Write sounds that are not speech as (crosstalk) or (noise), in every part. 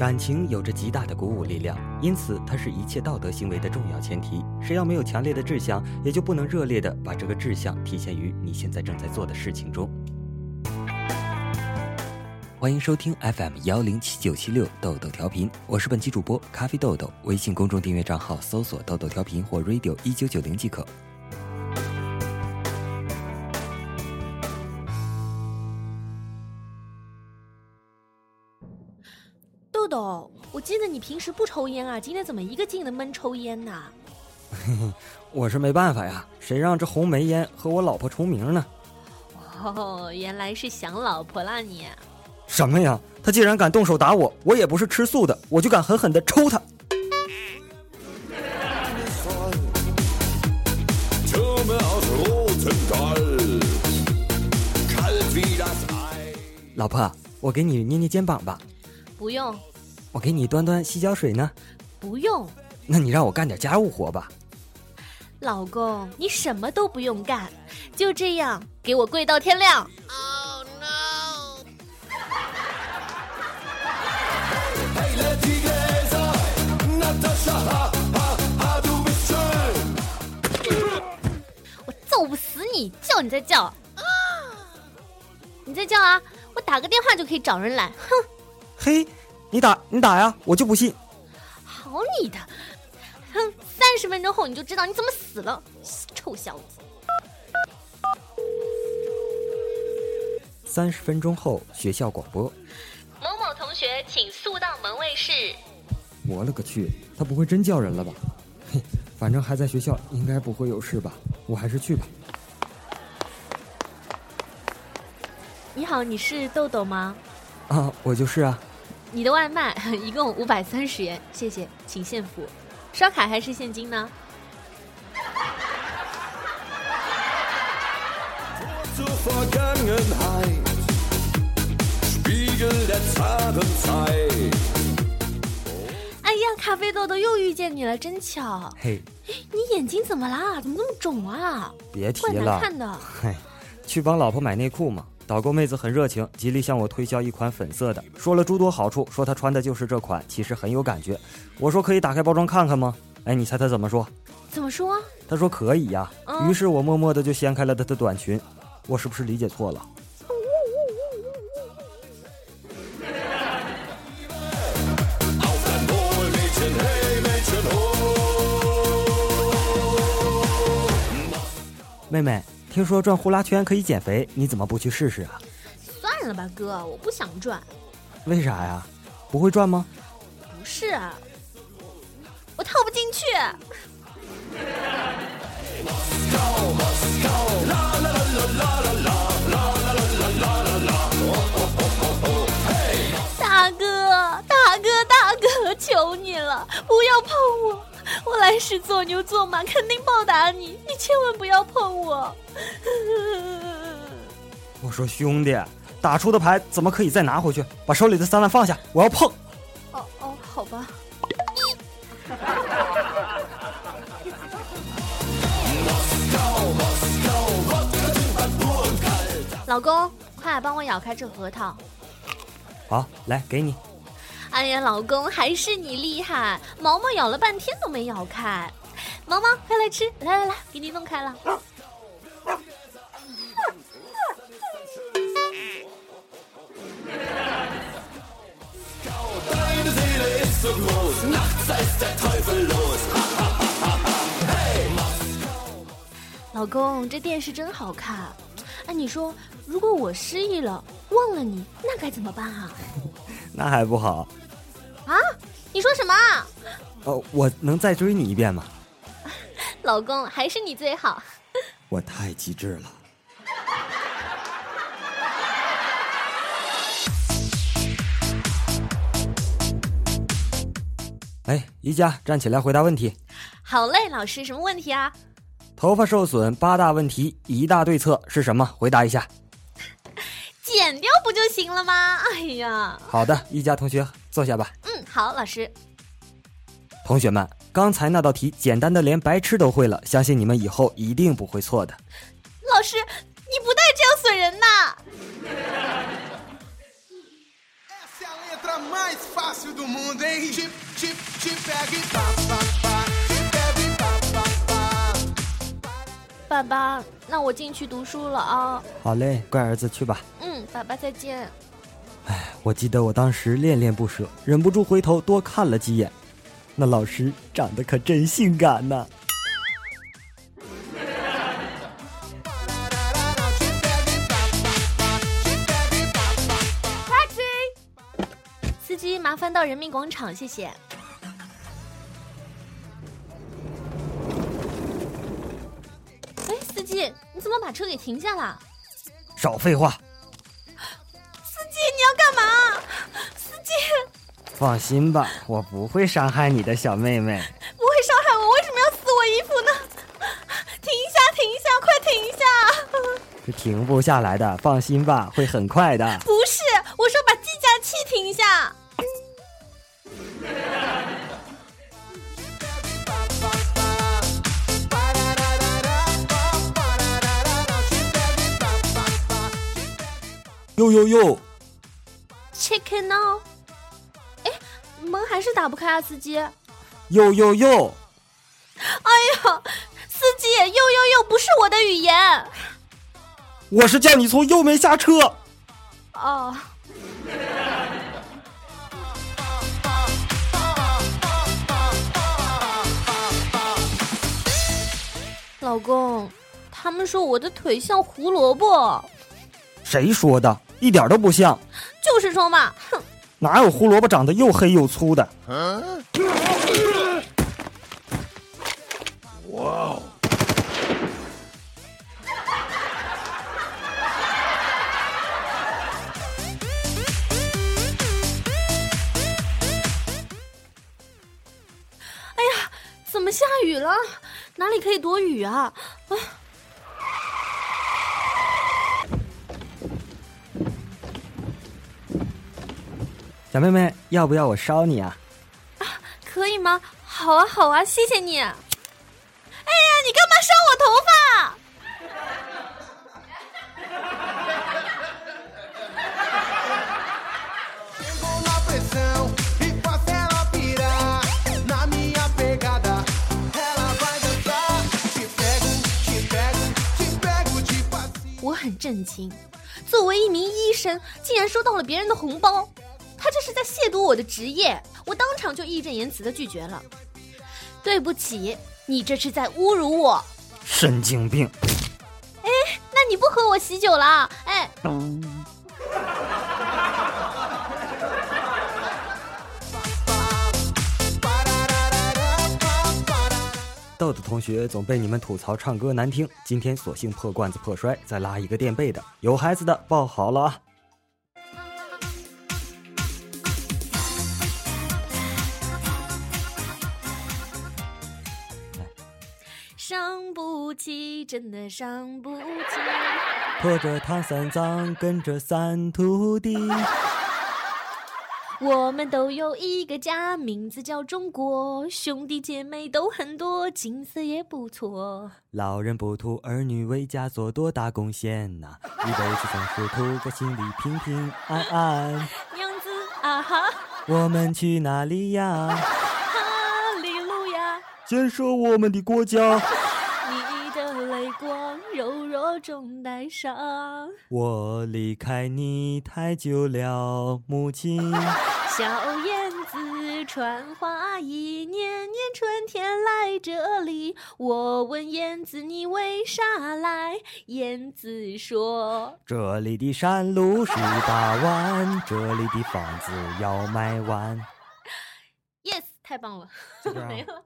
感情有着极大的鼓舞力量，因此它是一切道德行为的重要前提。谁要没有强烈的志向，也就不能热烈的把这个志向体现于你现在正在做的事情中。欢迎收听 FM 幺零七九七六豆豆调频，我是本期主播咖啡豆豆。微信公众订阅账号搜索“豆豆调频”或 “radio 一九九零”即可。豆豆，我记得你平时不抽烟啊，今天怎么一个劲的闷抽烟呢？(laughs) 我是没办法呀，谁让这红梅烟和我老婆重名呢？哦，原来是想老婆啦你！什么呀？他既然敢动手打我，我也不是吃素的，我就敢狠狠的抽他。老婆，我给你捏捏肩膀吧。不用。我给你端端洗脚水呢。不用。那你让我干点家务活吧。老公，你什么都不用干，就这样给我跪到天亮。Oh no！我揍不死你，叫你再叫。啊！你再叫啊！我打个电话就可以找人来。哼！嘿，你打你打呀，我就不信。好你的！哼，三十分钟后你就知道你怎么死了，臭小子。三十分钟后，学校广播：某某同学，请速到门卫室。我勒个去，他不会真叫人了吧？嘿，反正还在学校，应该不会有事吧？我还是去吧。你好，你是豆豆吗？啊，我就是啊。你的外卖 (laughs) 一共五百三十元，谢谢，请现付。刷卡还是现金呢？哎呀，咖啡豆豆又遇见你了，真巧！嘿，你眼睛怎么啦？怎么那么肿啊？别提了，看的。嘿，去帮老婆买内裤嘛。导购妹子很热情，极力向我推销一款粉色的，说了诸多好处，说她穿的就是这款，其实很有感觉。我说可以打开包装看看吗？哎，你猜她怎么说？怎么说？她说可以呀。于是我默默的就掀开了她的短裙，我是不是理解错了？(laughs) 妹妹。听说转呼啦圈可以减肥，你怎么不去试试啊？算了吧，哥，我不想转。为啥呀？不会转吗？不是，我套不进去。大哥，大哥，大哥，求你了，不要碰我。我来世做牛做马，肯定报答你。你千万不要碰我。(laughs) 我说兄弟，打出的牌怎么可以再拿回去？把手里的三万放下，我要碰。哦哦，好吧。(laughs) 老公，快帮我咬开这核桃。好，来给你。哎呀，老公还是你厉害！毛毛咬了半天都没咬开，毛毛快来吃！来来来，给你弄开了。老公，这电视真好看。哎，你说，如果我失忆了，忘了你，那该怎么办啊？(laughs) 那还不好。啊！你说什么？哦，我能再追你一遍吗？(laughs) 老公，还是你最好。(laughs) 我太机智了。(laughs) 哎，宜家，站起来回答问题。好嘞，老师，什么问题啊？头发受损八大问题，一大对策是什么？回答一下。剪掉不就行了吗？哎呀，好的，一家同学坐下吧。嗯，好，老师。同学们，刚才那道题简单的连白痴都会了，相信你们以后一定不会错的。老师，你不带这样损人呐！爸爸，那我进去读书了啊。好嘞，乖儿子去吧。嗯，爸爸再见。哎，我记得我当时恋恋不舍，忍不住回头多看了几眼，那老师长得可真性感呐。司机，麻烦到人民广场，谢谢。哎，司机，你怎么把车给停下了？少废话。放心吧，我不会伤害你的小妹妹。不会伤害我，为什么要撕我衣服呢？停一下，停一下，快停一下！是停不下来的，放心吧，会很快的。不是，我说把计价器停下。哟哟哟，Chicken now？哎，门还是打不开啊，司机。哟哟哟！哎呀，司机，哟哟哟，不是我的语言。我是叫你从右门下车。哦。老公，他们说我的腿像胡萝卜。谁说的？一点都不像。就是说嘛，哼！哪有胡萝卜长得又黑又粗的？哇哦！哎呀，怎么下雨了？哪里可以躲雨啊？小妹妹，要不要我烧你啊？啊，可以吗？好啊，好啊，谢谢你。哎呀，你干嘛烧我头发？我很震惊，作为一名医生，竟然收到了别人的红包。他这是在亵渎我的职业，我当场就义正言辞的拒绝了。对不起，你这是在侮辱我。神经病！哎，那你不和我喜酒了？哎。豆豆同学总被你们吐槽唱歌难听，今天索性破罐子破摔，再拉一个垫背的。有孩子的抱好了啊！伤不起，真的伤不起。拖着唐三藏，跟着三徒弟。(laughs) 我们都有一个家，名字叫中国，兄弟姐妹都很多，景色也不错。老人不图儿女为家做多大贡献呐，一辈子总是图个心里平平安安。(laughs) 娘子啊哈，我们去哪里呀？(laughs) 哈利路亚，建设我们的国家。中带伤。我离开你太久了，母亲。小燕子穿花衣，年年春天来这里。我问燕子你为啥来？燕子说：这里的山路十八弯，这里的房子要卖完。(laughs) Yes，太棒了，(laughs) 没了。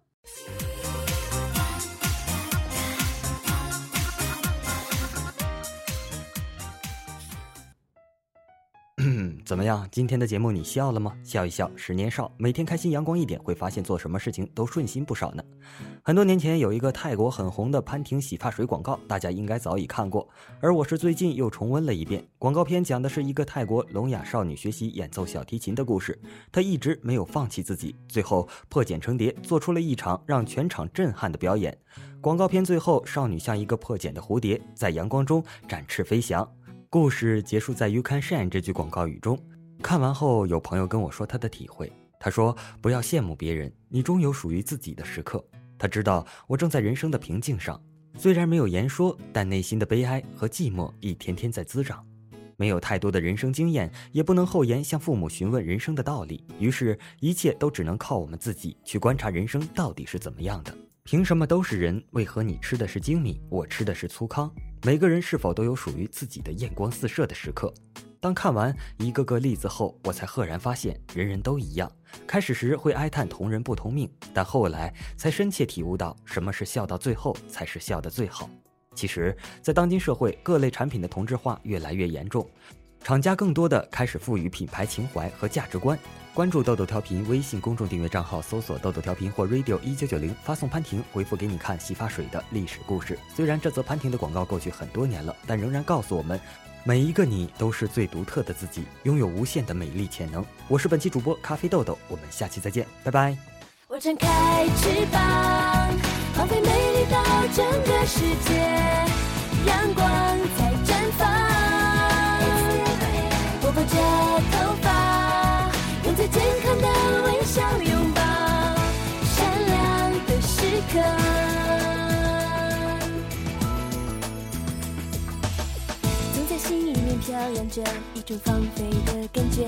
(clears throat) 怎么样？今天的节目你笑了吗？笑一笑，十年少。每天开心阳光一点，会发现做什么事情都顺心不少呢。很多年前有一个泰国很红的潘婷洗发水广告，大家应该早已看过。而我是最近又重温了一遍。广告片讲的是一个泰国聋哑少女学习演奏小提琴的故事，她一直没有放弃自己，最后破茧成蝶，做出了一场让全场震撼的表演。广告片最后，少女像一个破茧的蝴蝶，在阳光中展翅飞翔。故事结束在 “You can shine” 这句广告语中。看完后，有朋友跟我说他的体会。他说：“不要羡慕别人，你终有属于自己的时刻。”他知道我正在人生的瓶颈上，虽然没有言说，但内心的悲哀和寂寞一天天在滋长。没有太多的人生经验，也不能厚颜向父母询问人生的道理，于是，一切都只能靠我们自己去观察人生到底是怎么样的。凭什么都是人？为何你吃的是精米，我吃的是粗糠？每个人是否都有属于自己的艳光四射的时刻？当看完一个个例子后，我才赫然发现，人人都一样。开始时会哀叹同人不同命，但后来才深切体悟到，什么是笑到最后才是笑得最好。其实，在当今社会，各类产品的同质化越来越严重，厂家更多的开始赋予品牌情怀和价值观。关注豆豆调频微信公众订阅账号，搜索豆豆调频或 radio 一九九零，发送潘婷，回复给你看洗发水的历史故事。虽然这则潘婷的广告过去很多年了，但仍然告诉我们。每一个你都是最独特的自己，拥有无限的美丽潜能。我是本期主播咖啡豆豆，我们下期再见，拜拜。我展开翅膀，放飞美丽到整个世界，阳光在绽放。拨拨着头发，用最健康的微笑拥抱善良的时刻。总在心里面飘扬着一种放飞的感觉，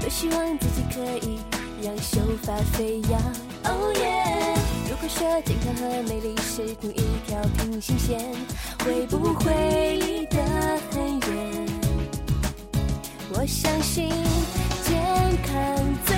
多希望自己可以让秀发飞扬。哦耶！如果说健康和美丽是同一条平行线，会不会离得很远？我相信健康。最。